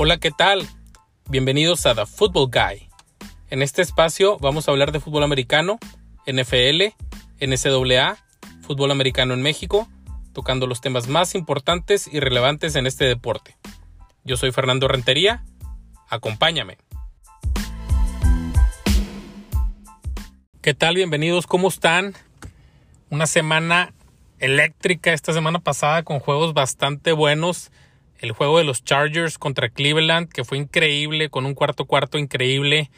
Hola, ¿qué tal? Bienvenidos a The Football Guy. En este espacio vamos a hablar de fútbol americano, NFL, NCAA, fútbol americano en México, tocando los temas más importantes y relevantes en este deporte. Yo soy Fernando Rentería, acompáñame. ¿Qué tal? Bienvenidos, ¿cómo están? Una semana eléctrica esta semana pasada con juegos bastante buenos el juego de los Chargers contra Cleveland, que fue increíble, con un cuarto cuarto increíble.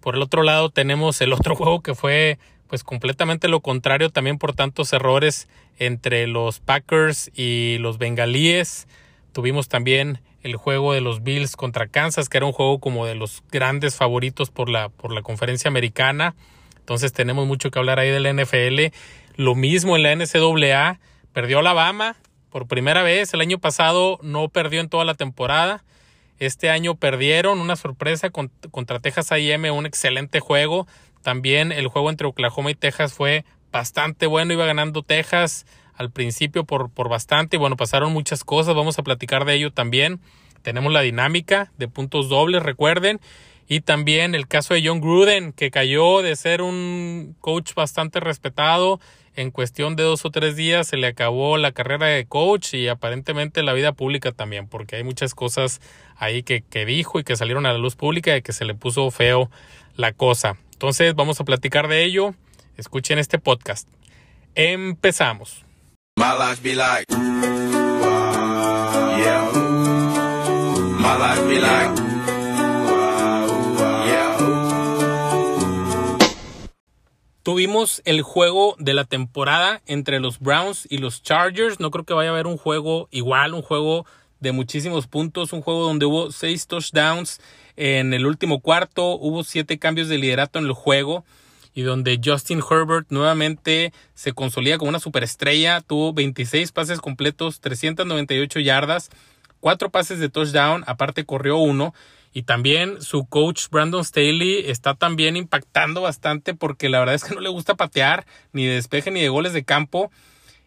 Por el otro lado tenemos el otro juego que fue pues completamente lo contrario también por tantos errores entre los Packers y los Bengalíes. Tuvimos también el juego de los Bills contra Kansas, que era un juego como de los grandes favoritos por la, por la conferencia americana. Entonces tenemos mucho que hablar ahí de la NFL. Lo mismo en la NCAA. Perdió Alabama, por primera vez. El año pasado no perdió en toda la temporada. Este año perdieron una sorpresa contra Texas AM, un excelente juego. También el juego entre Oklahoma y Texas fue bastante bueno. Iba ganando Texas al principio por, por bastante. Y bueno, pasaron muchas cosas. Vamos a platicar de ello también. Tenemos la dinámica de puntos dobles, recuerden. Y también el caso de John Gruden, que cayó de ser un coach bastante respetado en cuestión de dos o tres días se le acabó la carrera de coach y aparentemente la vida pública también, porque hay muchas cosas ahí que, que dijo y que salieron a la luz pública y que se le puso feo la cosa. Entonces vamos a platicar de ello. Escuchen este podcast. Empezamos. My life be like, Tuvimos el juego de la temporada entre los Browns y los Chargers. No creo que vaya a haber un juego igual, un juego de muchísimos puntos, un juego donde hubo seis touchdowns en el último cuarto, hubo siete cambios de liderato en el juego y donde Justin Herbert nuevamente se consolida como una superestrella, tuvo 26 pases completos, 398 yardas, cuatro pases de touchdown, aparte corrió uno y también su coach Brandon Staley está también impactando bastante porque la verdad es que no le gusta patear ni de despeje ni de goles de campo.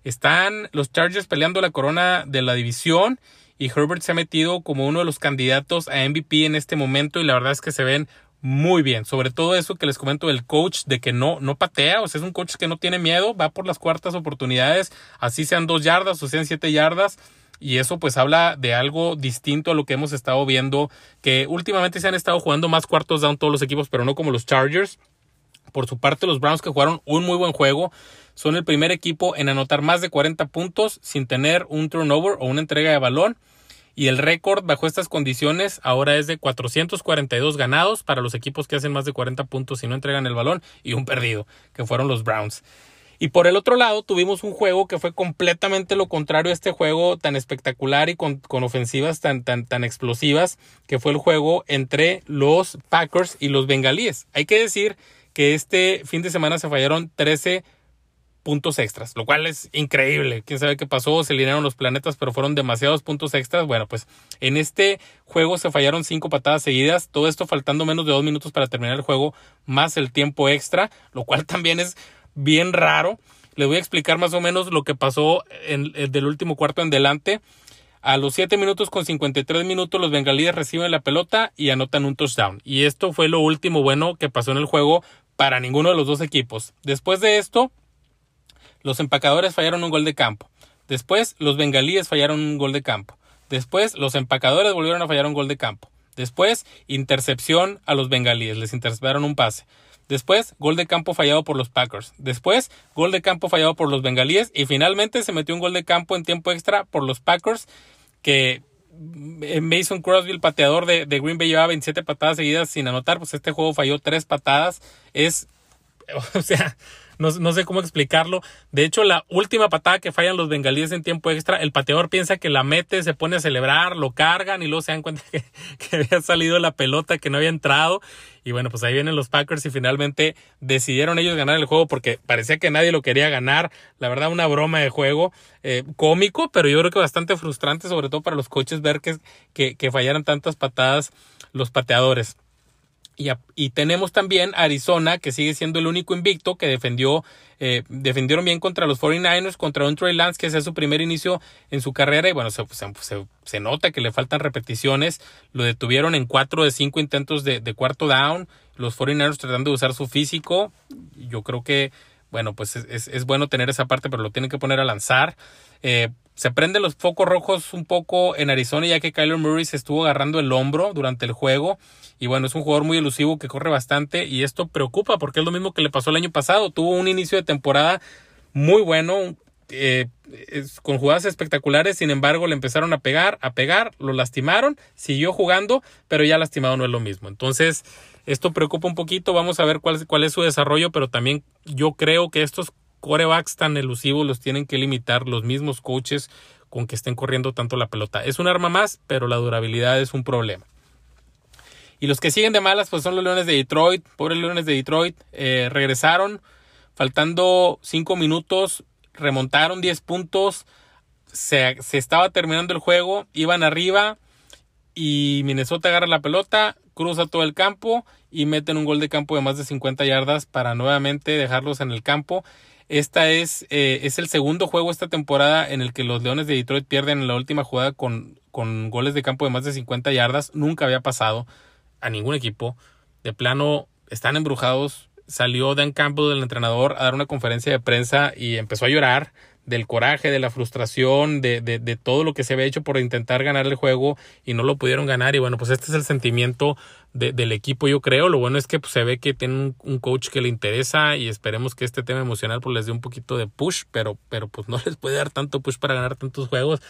Están los Chargers peleando la corona de la división y Herbert se ha metido como uno de los candidatos a MVP en este momento y la verdad es que se ven muy bien. Sobre todo eso que les comento del coach de que no, no patea, o sea, es un coach que no tiene miedo, va por las cuartas oportunidades, así sean dos yardas o sean siete yardas y eso pues habla de algo distinto a lo que hemos estado viendo, que últimamente se han estado jugando más cuartos down todos los equipos, pero no como los Chargers. Por su parte, los Browns que jugaron un muy buen juego son el primer equipo en anotar más de 40 puntos sin tener un turnover o una entrega de balón. Y el récord bajo estas condiciones ahora es de 442 ganados para los equipos que hacen más de 40 puntos y no entregan el balón y un perdido, que fueron los Browns. Y por el otro lado tuvimos un juego que fue completamente lo contrario a este juego tan espectacular y con, ofensivas tan, tan, tan explosivas, que fue el juego entre los Packers y los Bengalíes. Hay que decir que este fin de semana se fallaron 13 puntos extras, lo cual es increíble. Quién sabe qué pasó, se alinearon los planetas, pero fueron demasiados puntos extras. Bueno, pues en este juego se fallaron cinco patadas seguidas, todo esto faltando menos de dos minutos para terminar el juego, más el tiempo extra, lo cual también es bien raro. Les voy a explicar más o menos lo que pasó en, el del último cuarto en delante. A los 7 minutos con 53 minutos los bengalíes reciben la pelota y anotan un touchdown. Y esto fue lo último bueno que pasó en el juego para ninguno de los dos equipos. Después de esto, los empacadores fallaron un gol de campo. Después, los bengalíes fallaron un gol de campo. Después, los empacadores volvieron a fallar un gol de campo. Después, intercepción a los bengalíes. Les interceptaron un pase. Después, gol de campo fallado por los Packers. Después, gol de campo fallado por los Bengalíes. Y finalmente se metió un gol de campo en tiempo extra por los Packers. Que eh, Mason Crosby, el pateador de, Green Bay, llevaba 27 patadas seguidas sin anotar. Pues este juego falló tres patadas. Es. O sea, no, sé cómo explicarlo. De hecho, la última patada que fallan los bengalíes en tiempo extra, el pateador piensa que la mete, se pone a celebrar, lo cargan y luego se dan cuenta que, que había salido la pelota, que no había entrado. Y bueno, pues ahí vienen los Packers y finalmente decidieron ellos ganar el juego porque parecía que nadie lo quería ganar. La verdad, una broma de juego eh, cómico, pero yo creo que bastante frustrante, sobre todo para los coches ver que, que, que fallaran tantas patadas los pateadores. Y, tenemos también Arizona, que sigue siendo el único invicto que defendió, eh, defendieron bien contra los 49ers, contra un Trey Lance que sea su primer inicio en su carrera. Y bueno, se, se, nota que le faltan repeticiones. Lo detuvieron en cuatro de cinco intentos de, de cuarto down. Los 49ers tratando de usar su físico. Yo creo que, bueno, pues es, es, bueno tener esa parte, pero lo tienen que poner a lanzar. Eh, se prenden los focos rojos un poco en Arizona ya que Kyler Murray se estuvo agarrando el hombro durante el juego y bueno, es un jugador muy elusivo que corre bastante y esto preocupa porque es lo mismo que le pasó el año pasado. Tuvo un inicio de temporada muy bueno, eh, con jugadas espectaculares, sin embargo le empezaron a pegar, a pegar, lo lastimaron, siguió jugando, pero ya lastimado no es lo mismo. Entonces, esto preocupa un poquito, vamos a ver cuál, es su desarrollo, pero también yo creo que estos corebacks tan elusivos los tienen que limitar los mismos coaches con que estén corriendo tanto la pelota. Es un arma más, pero la durabilidad es un problema. Y los que siguen de malas, pues son los Leones de Detroit. Pobres Leones de Detroit. Eh, regresaron. Faltando 5 minutos. Remontaron 10 puntos. Se, estaba terminando el juego. Iban arriba. Y Minnesota agarra la pelota. Cruza todo el campo. Y meten un gol de campo de más de 50 yardas para nuevamente dejarlos en el campo. Esta es, eh, es el segundo juego esta temporada en el que los Leones de Detroit pierden en la última jugada con, con goles de campo de más de 50 yardas. Nunca había pasado a ningún equipo. De plano, están embrujados. Salió Dan Campbell, el entrenador, a dar una conferencia de prensa y empezó a llorar del coraje, de la frustración, de, de, de, todo lo que se había hecho por intentar ganar el juego y no lo pudieron ganar. Y bueno, pues este es el sentimiento de, del equipo, yo creo. Lo bueno es que pues, se ve que tiene un, un, coach que le interesa y esperemos que este tema emocional pues les dé un poquito de push, pero, pero pues no les puede dar tanto push para ganar tantos juegos.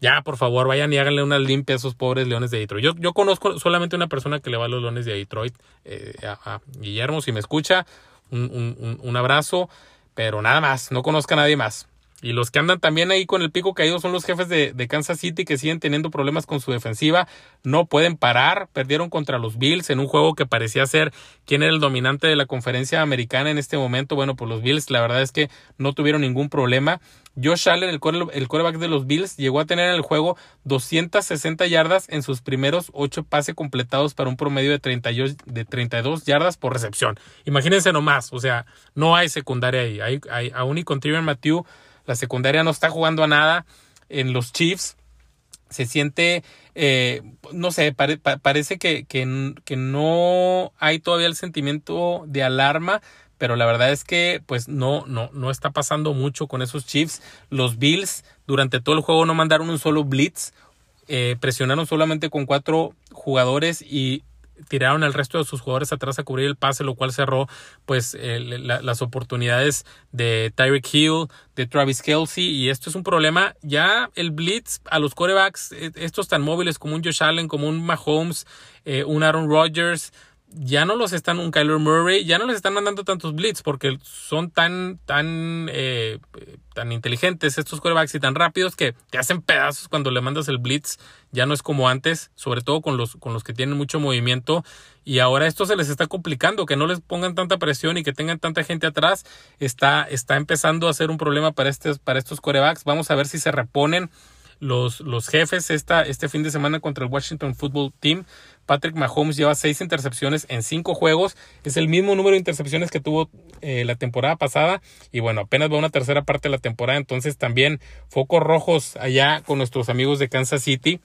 Ya, por favor, vayan y háganle una limpia a esos pobres Leones de Detroit. Yo, yo conozco solamente una persona que le va a los Leones de Detroit, eh, a, Guillermo, si me escucha, un, un, un, abrazo, pero nada más, no conozca a nadie más. Y los que andan también ahí con el pico caído son los jefes de, de, Kansas City que siguen teniendo problemas con su defensiva. No pueden parar. Perdieron contra los Bills en un juego que parecía ser quién era el dominante de la conferencia americana en este momento. Bueno, pues los Bills la verdad es que no tuvieron ningún problema. Josh Allen, el, el quarterback de los Bills, llegó a tener en el juego 260 yardas en sus primeros 8 pases completados para un promedio de, 30, de 32 yardas por recepción. Imagínense nomás, o sea, no hay secundaria ahí. Hay, hay, aún y con Matthew, la secundaria no está jugando a nada en los Chiefs. Se siente, eh, no sé, parece que, que, que no hay todavía el sentimiento de alarma pero la verdad es que pues no, no, no está pasando mucho con esos Chiefs. Los Bills durante todo el juego no mandaron un solo blitz, eh, presionaron solamente con cuatro jugadores y tiraron al resto de sus jugadores atrás a cubrir el pase, lo cual cerró pues las oportunidades de Tyreek Hill, de Travis Kelsey y esto es un problema. Ya el blitz a los corebacks, eh, estos tan móviles como un Josh Allen, como un Mahomes, eh, un Aaron Rodgers, ya no los están, un Kyler Murray, ya no les están mandando tantos blitz porque son tan, tan, eh, tan inteligentes estos quarterbacks y tan rápidos que te hacen pedazos cuando le mandas el blitz. Ya no es como antes, sobre todo con los, con los que tienen mucho movimiento. Y ahora esto se les está complicando, que no les pongan tanta presión y que tengan tanta gente atrás. Está, está empezando a ser un problema para, para estos quarterbacks. Vamos a ver si se reponen los, los jefes esta, este fin de semana contra el Washington Football Team. Patrick Mahomes lleva seis intercepciones en cinco juegos. Es el mismo número de intercepciones que tuvo eh, la temporada pasada. Y bueno, apenas va una tercera parte de la temporada. Entonces también focos rojos allá con nuestros amigos de Kansas City.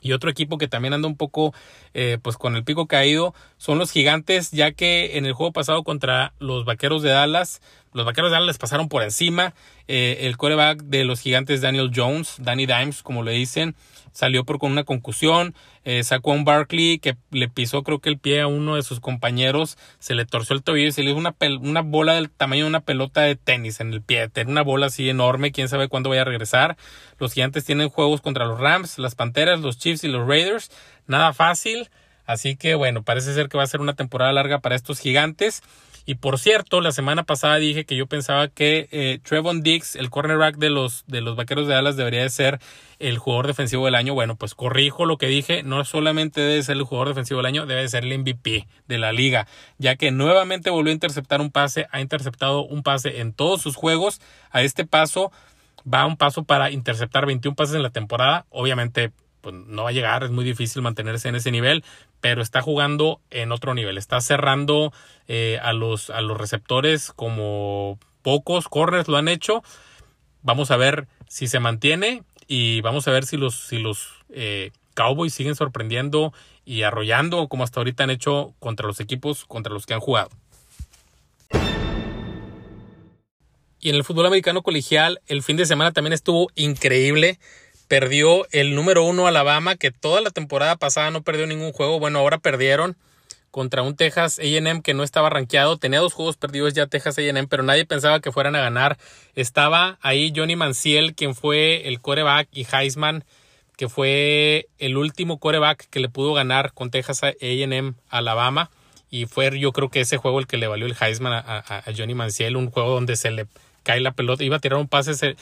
Y otro equipo que también anda un poco eh, pues con el pico caído son los gigantes, ya que en el juego pasado contra los vaqueros de Dallas, los vaqueros de Dallas les pasaron por encima. Eh, el coreback de los gigantes, Daniel Jones, Danny Dimes, como le dicen, salió por con una concusión. Eh, sacó a un Barkley que le pisó, creo que el pie a uno de sus compañeros, se le torció el tobillo y se le dio una, una bola del tamaño de una pelota de tenis en el pie. Tiene una bola así enorme, quién sabe cuándo vaya a regresar. Los gigantes tienen juegos contra los Rams, las Panteras, los Chiefs y los Raiders. Nada fácil. Así que bueno, parece ser que va a ser una temporada larga para estos gigantes. Y por cierto, la semana pasada dije que yo pensaba que eh, Trevon Diggs, el cornerback de los, de los Vaqueros de Dallas, debería de ser el jugador defensivo del año. Bueno, pues corrijo lo que dije, no solamente debe ser el jugador defensivo del año, debe ser el MVP de la liga, ya que nuevamente volvió a interceptar un pase, ha interceptado un pase en todos sus juegos. A este paso va un paso para interceptar 21 pases en la temporada. Obviamente pues no va a llegar, es muy difícil mantenerse en ese nivel, pero está jugando en otro nivel. Está cerrando eh, a, los, a los receptores como pocos corners lo han hecho. Vamos a ver si se mantiene y vamos a ver si los, si los eh, Cowboys siguen sorprendiendo y arrollando como hasta ahorita han hecho contra los equipos contra los que han jugado. Y en el fútbol americano colegial, el fin de semana también estuvo increíble. Perdió el número uno Alabama, que toda la temporada pasada no perdió ningún juego. Bueno, ahora perdieron contra un Texas AM que no estaba rankeado. Tenía dos juegos perdidos ya Texas AM, pero nadie pensaba que fueran a ganar. Estaba ahí Johnny Manciel, quien fue el coreback, y Heisman, que fue el último coreback que le pudo ganar con Texas AM Alabama. Y fue yo creo que ese juego el que le valió el Heisman a, Johnny Manciel, un juego donde se le cae la pelota, iba a tirar un pase, se,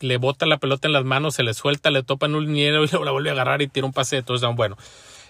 le bota la pelota en las manos, se le suelta, le topa en un liniero y la vuelve a agarrar y tira un pase de touchdown. Bueno,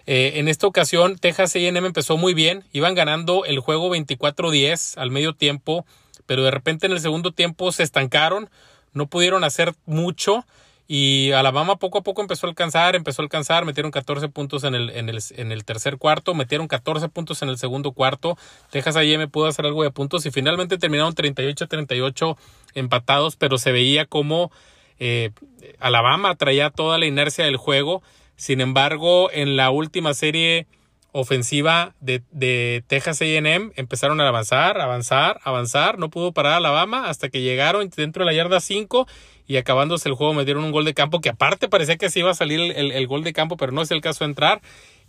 eh, en esta ocasión Texas A&M empezó muy bien, iban ganando el juego 24-10 al medio tiempo, pero de repente en el segundo tiempo se estancaron, no pudieron hacer mucho y Alabama poco a poco empezó a alcanzar, empezó a alcanzar, metieron 14 puntos en el, en el, en el tercer cuarto, metieron 14 puntos en el segundo cuarto. Texas A&M pudo hacer algo de puntos y finalmente terminaron 38-38 empatados, pero se veía como eh, Alabama traía toda la inercia del juego. Sin embargo, en la última serie ofensiva de, Texas AM empezaron a avanzar, avanzar, avanzar. No pudo parar Alabama hasta que llegaron dentro de la yarda 5 y acabándose el juego me dieron un gol de campo que aparte parecía que se iba a salir el, gol de campo, pero no es el caso de entrar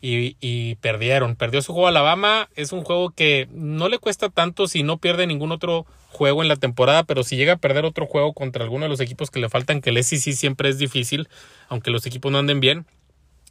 y, y, perdieron. Perdió su juego Alabama. Es un juego que no le cuesta tanto si no pierde ningún otro juego en la temporada, pero si llega a perder otro juego contra alguno de los equipos que le faltan, que el SEC siempre es difícil, aunque los equipos no anden bien.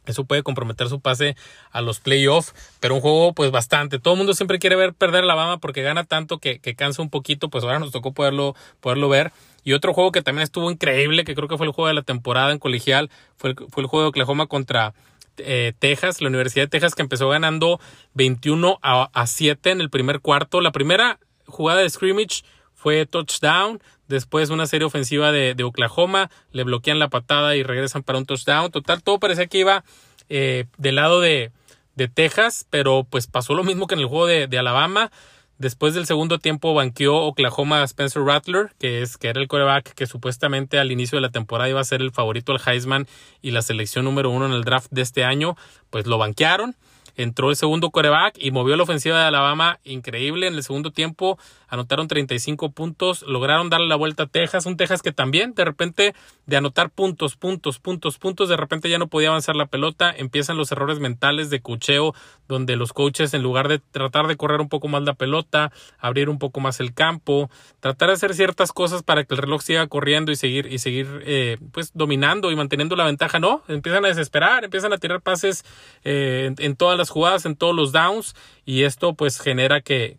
Eso puede comprometer su pase a los playoffs, pero un juego pues bastante. Todo el mundo siempre quiere ver perder Alabama porque gana tanto que, que cansa un poquito, pues ahora nos tocó poderlo, poderlo ver. Y otro juego que también estuvo increíble, que creo que fue el juego de la temporada en colegial, fue el, fue el juego de Oklahoma contra eh, Texas, la Universidad de Texas, que empezó ganando 21 a, a 7 en el primer cuarto. La primera jugada de scrimmage fue touchdown. Después una serie ofensiva de, de, Oklahoma, le bloquean la patada y regresan para un touchdown. Total, todo parecía que iba eh, del lado de, de, Texas, pero pues pasó lo mismo que en el juego de, de Alabama. Después del segundo tiempo banqueó Oklahoma a Spencer Rattler, que, es, que era el coreback que supuestamente al inicio de la temporada iba a ser el favorito al Heisman y la selección número uno en el draft de este año, pues lo banquearon. Entró el segundo coreback y movió la ofensiva de Alabama increíble. En el segundo tiempo anotaron 35 puntos, lograron darle la vuelta a Texas, un Texas que también de repente de anotar puntos, puntos, puntos, puntos, de repente ya no podía avanzar la pelota, empiezan los errores mentales de cucheo, donde los coaches en lugar de tratar de correr un poco más la pelota, abrir un poco más el campo, tratar de hacer ciertas cosas para que el reloj siga corriendo y seguir y seguir eh, pues dominando y manteniendo la ventaja, no, empiezan a desesperar, empiezan a tirar pases eh, en, todas las jugadas, en todos los downs y esto pues genera que,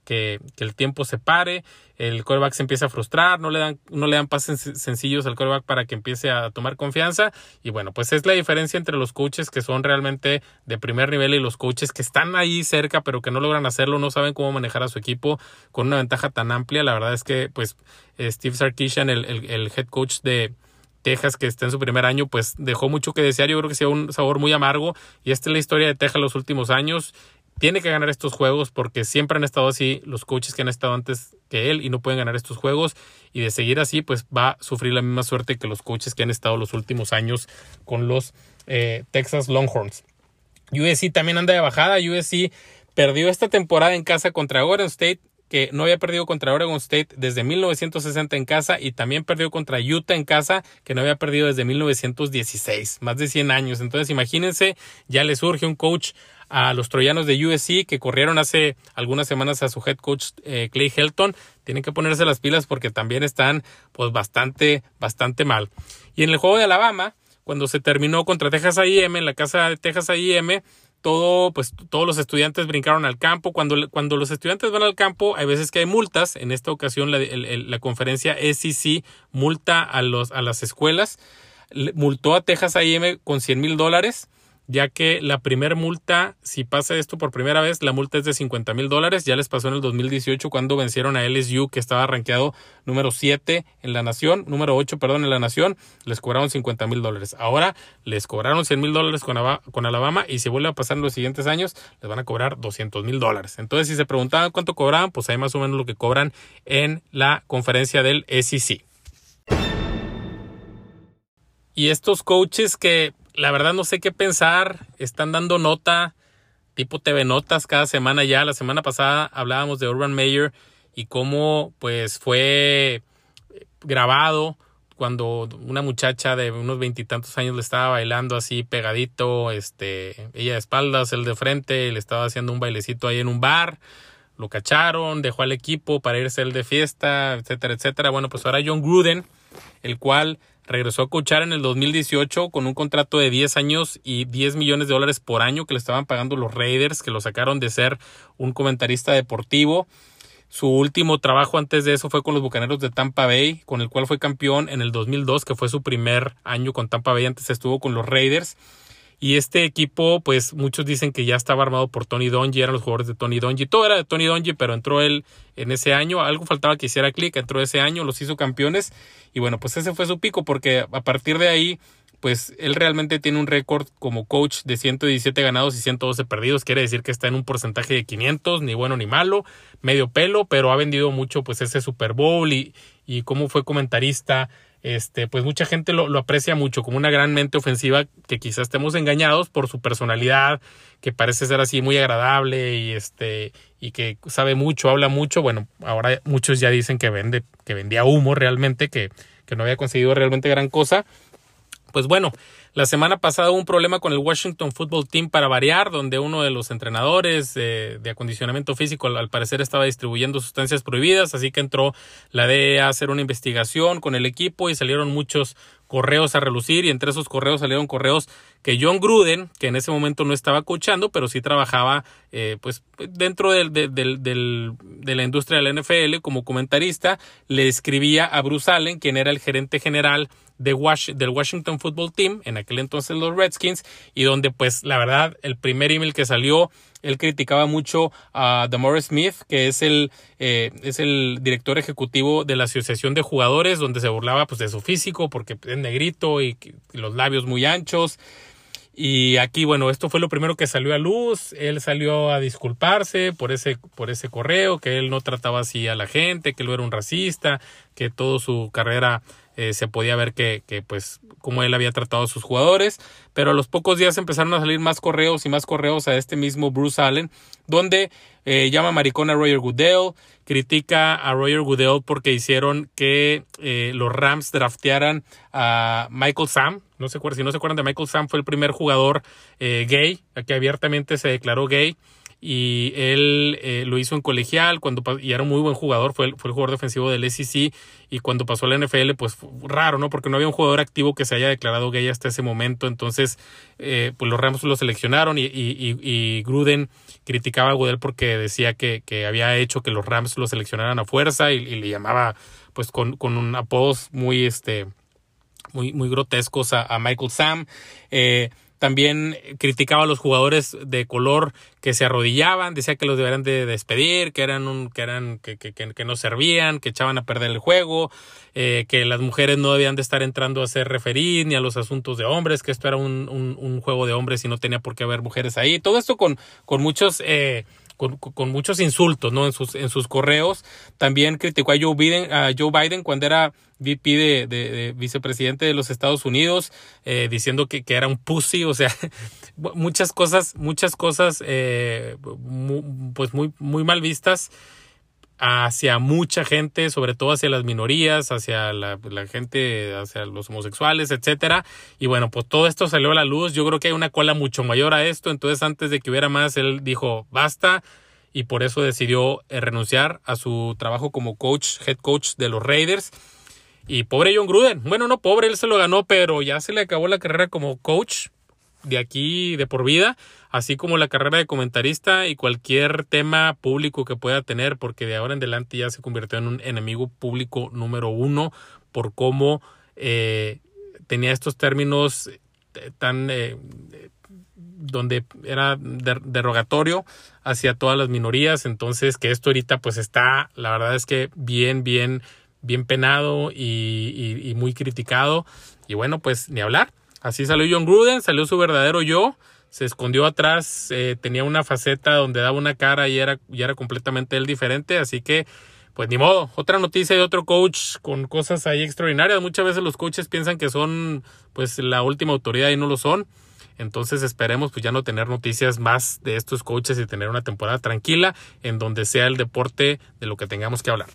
el tiempo se pare el coreback se empieza a frustrar, no le dan, no le dan pases sencillos al coreback para que empiece a tomar confianza. Y bueno, pues es la diferencia entre los coaches que son realmente de primer nivel y los coaches que están ahí cerca, pero que no logran hacerlo, no saben cómo manejar a su equipo con una ventaja tan amplia. La verdad es que, pues, eh, Steve Sarkisian, el, el, head coach de, Texas, que está en su primer año, pues dejó mucho que desear. Yo creo que sea un sabor muy amargo. Y esta es la historia de Texas los últimos años tiene que ganar estos juegos porque siempre han estado así los coaches que han estado antes que él y no pueden ganar estos juegos y de seguir así pues va a sufrir la misma suerte que los coaches que han estado los últimos años con los eh, Texas Longhorns. USC también anda de bajada, USC perdió esta temporada en casa contra Oregon State que no había perdido contra Oregon State desde 1960 en casa y también perdió contra Utah en casa, que no había perdido desde 1916, más de 100 años. Entonces, imagínense, ya le surge un coach a los troyanos de USC que corrieron hace algunas semanas a su head coach eh, Clay Helton. Tienen que ponerse las pilas porque también están pues bastante, bastante mal. Y en el juego de Alabama, cuando se terminó contra Texas A&M, en la casa de Texas A&M, todo, pues todos los estudiantes brincaron al campo. Cuando, cuando los estudiantes van al campo, hay veces que hay multas. En esta ocasión, la, la conferencia SEC multa a, los, a las escuelas. Multó a Texas A&M con 100 mil dólares ya que la primera multa, si pasa esto por primera vez, la multa es de 50 mil dólares. Ya les pasó en el 2018 cuando vencieron a LSU, que estaba rankeado número 7 en la nación, número 8, perdón, en la nación, les cobraron 50 mil dólares. Ahora les cobraron 100 mil dólares con, Alabama y si vuelve a pasar en los siguientes años, les van a cobrar 200 mil dólares. Entonces, si se preguntaban cuánto cobraban, pues ahí más o menos lo que cobran en la conferencia del SEC. Y estos coaches que la verdad no sé qué pensar, están dando nota, tipo TV Notas cada semana ya. La semana pasada hablábamos de Urban Meyer y cómo pues fue grabado cuando una muchacha de unos veintitantos años le estaba bailando así pegadito, este, ella de espaldas, él de frente, le estaba haciendo un bailecito ahí en un bar, lo cacharon, dejó al equipo para irse él de fiesta, etcétera, etcétera. Bueno, pues ahora John Gruden, el cual regresó a coachar en el 2018 con un contrato de 10 años y 10 millones de dólares por año que le estaban pagando los Raiders, que lo sacaron de ser un comentarista deportivo. Su último trabajo antes de eso fue con los Bucaneros de Tampa Bay, con el cual fue campeón en el 2002, que fue su primer año con Tampa Bay. Antes estuvo con los Raiders. Y este equipo, pues muchos dicen que ya estaba armado por Tony Donji, eran los jugadores de Tony Donji. Todo era de Tony Donji, pero entró él en ese año. Algo faltaba que hiciera clic, entró ese año, los hizo campeones. Y bueno, pues ese fue su pico, porque a partir de ahí, pues él realmente tiene un récord como coach de 117 ganados y 112 perdidos. Quiere decir que está en un porcentaje de 500, ni bueno ni malo, medio pelo, pero ha vendido mucho pues ese Super Bowl y, y cómo fue comentarista este, pues mucha gente lo, aprecia mucho como una gran mente ofensiva que quizás estemos engañados por su personalidad, que parece ser así muy agradable y este, y que sabe mucho, habla mucho. Bueno, ahora muchos ya dicen que vende, que vendía humo realmente, que, que no había conseguido realmente gran cosa. Pues bueno, la semana pasada hubo un problema con el Washington Football Team para variar, donde uno de los entrenadores de acondicionamiento físico al, parecer estaba distribuyendo sustancias prohibidas, así que entró la DEA a hacer una investigación con el equipo y salieron muchos correos a relucir y entre esos correos salieron correos que John Gruden, que en ese momento no estaba coachando, pero sí trabajaba eh, pues dentro del, del, de la industria del NFL como comentarista, le escribía a Bruce Allen, quien era el gerente general de del Washington Football Team, en aquel entonces los Redskins, y donde pues la verdad el primer email que salió él criticaba mucho a Demore Smith, que es el, eh, es el director ejecutivo de la Asociación de Jugadores, donde se burlaba pues, de su físico, porque es negrito y, los labios muy anchos. Y aquí, bueno, esto fue lo primero que salió a luz. Él salió a disculparse por ese, por ese correo, que él no trataba así a la gente, que él era un racista, que toda su carrera eh, se podía ver que, que, pues, como él había tratado a sus jugadores. Pero a los pocos días empezaron a salir más correos y más correos a este mismo Bruce Allen, donde eh, llama maricón a Roger Goodell, critica a Roger Goodell porque hicieron que eh, los Rams draftearan a Michael Sam. No sé si no se acuerdan de Michael Sam, fue el primer jugador gay, que abiertamente se declaró gay y él eh, lo hizo en colegial cuando y era un muy buen jugador, fue el, fue el jugador defensivo del SEC y cuando pasó a la NFL pues raro, ¿no? Porque no había un jugador activo que se haya declarado gay hasta ese momento, entonces eh, pues los Rams lo seleccionaron y, y, y, Gruden criticaba a Goodell porque decía que, que, había hecho que los Rams lo seleccionaran a fuerza y, le llamaba pues con, con un apodos muy este muy, muy grotescos a, a Michael Sam. Eh, también criticaba a los jugadores de color que se arrodillaban, decía que los deberían de despedir, que eran un, que eran, que, que, que no servían, que echaban a perder el juego, eh, que las mujeres no debían de estar entrando a ser referir ni a los asuntos de hombres, que esto era un, un, un, juego de hombres y no tenía por qué haber mujeres ahí. Todo esto con, con muchos eh, con, muchos insultos ¿no? en, sus, en sus correos. También criticó a Joe Biden, a Joe Biden cuando era VP de, de, vicepresidente de los Estados Unidos, eh, diciendo que, que, era un pussy, o sea, muchas cosas, muchas cosas eh, pues muy, muy mal vistas hacia mucha gente, sobre todo hacia las minorías, hacia la, gente, hacia los homosexuales, etcétera. Y bueno, pues todo esto salió a la luz. Yo creo que hay una cola mucho mayor a esto. Entonces, antes de que hubiera más, él dijo basta y por eso decidió eh, renunciar a su trabajo como coach, head coach de los Raiders. Y pobre John Gruden. Bueno, no pobre, él se lo ganó, pero ya se le acabó la carrera como coach de aquí de por vida, así como la carrera de comentarista y cualquier tema público que pueda tener, porque de ahora en adelante ya se convirtió en un enemigo público número uno por cómo eh, tenía estos términos tan eh, donde era derogatorio hacia todas las minorías. Entonces, que esto ahorita pues está, la verdad es que bien, bien, bien penado y, muy criticado. Y bueno, pues ni hablar. Así salió John Gruden, salió su verdadero yo, se escondió atrás, eh, tenía una faceta donde daba una cara y era, y era completamente él diferente. Así que, pues ni modo. Otra noticia de otro coach con cosas ahí extraordinarias. Muchas veces los coaches piensan que son pues la última autoridad y no lo son. Entonces esperemos pues ya no tener noticias más de estos coaches y tener una temporada tranquila en donde sea el deporte de lo que tengamos que hablar.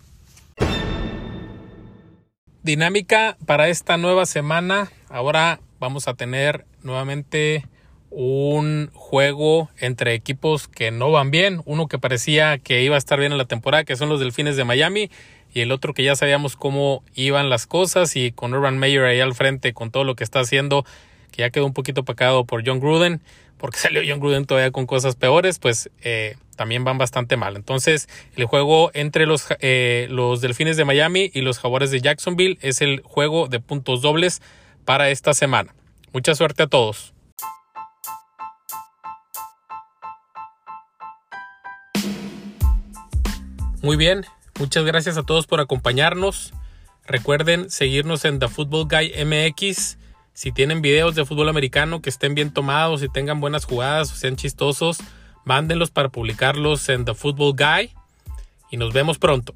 Dinámica para esta nueva semana. Ahora vamos a tener nuevamente un juego entre equipos que no van bien. Uno que parecía que iba a estar bien en la temporada, que son los Delfines de Miami. Y el otro que ya sabíamos cómo iban las cosas. Y con Urban Meyer ahí al frente, con todo lo que está haciendo, que ya quedó un poquito pecado por John Gruden, porque salió John Gruden todavía con cosas peores, pues eh, también van bastante mal. Entonces, el juego entre los, eh, los Delfines de Miami y los Jaguares de Jacksonville es el juego de puntos dobles para esta semana. Mucha suerte a todos. Muy bien, muchas gracias a todos por acompañarnos. Recuerden seguirnos en The Football Guy MX si tienen videos de fútbol americano que estén bien tomados y tengan buenas jugadas o sean chistosos, mándenlos para publicarlos en The Football Guy. Y nos vemos pronto.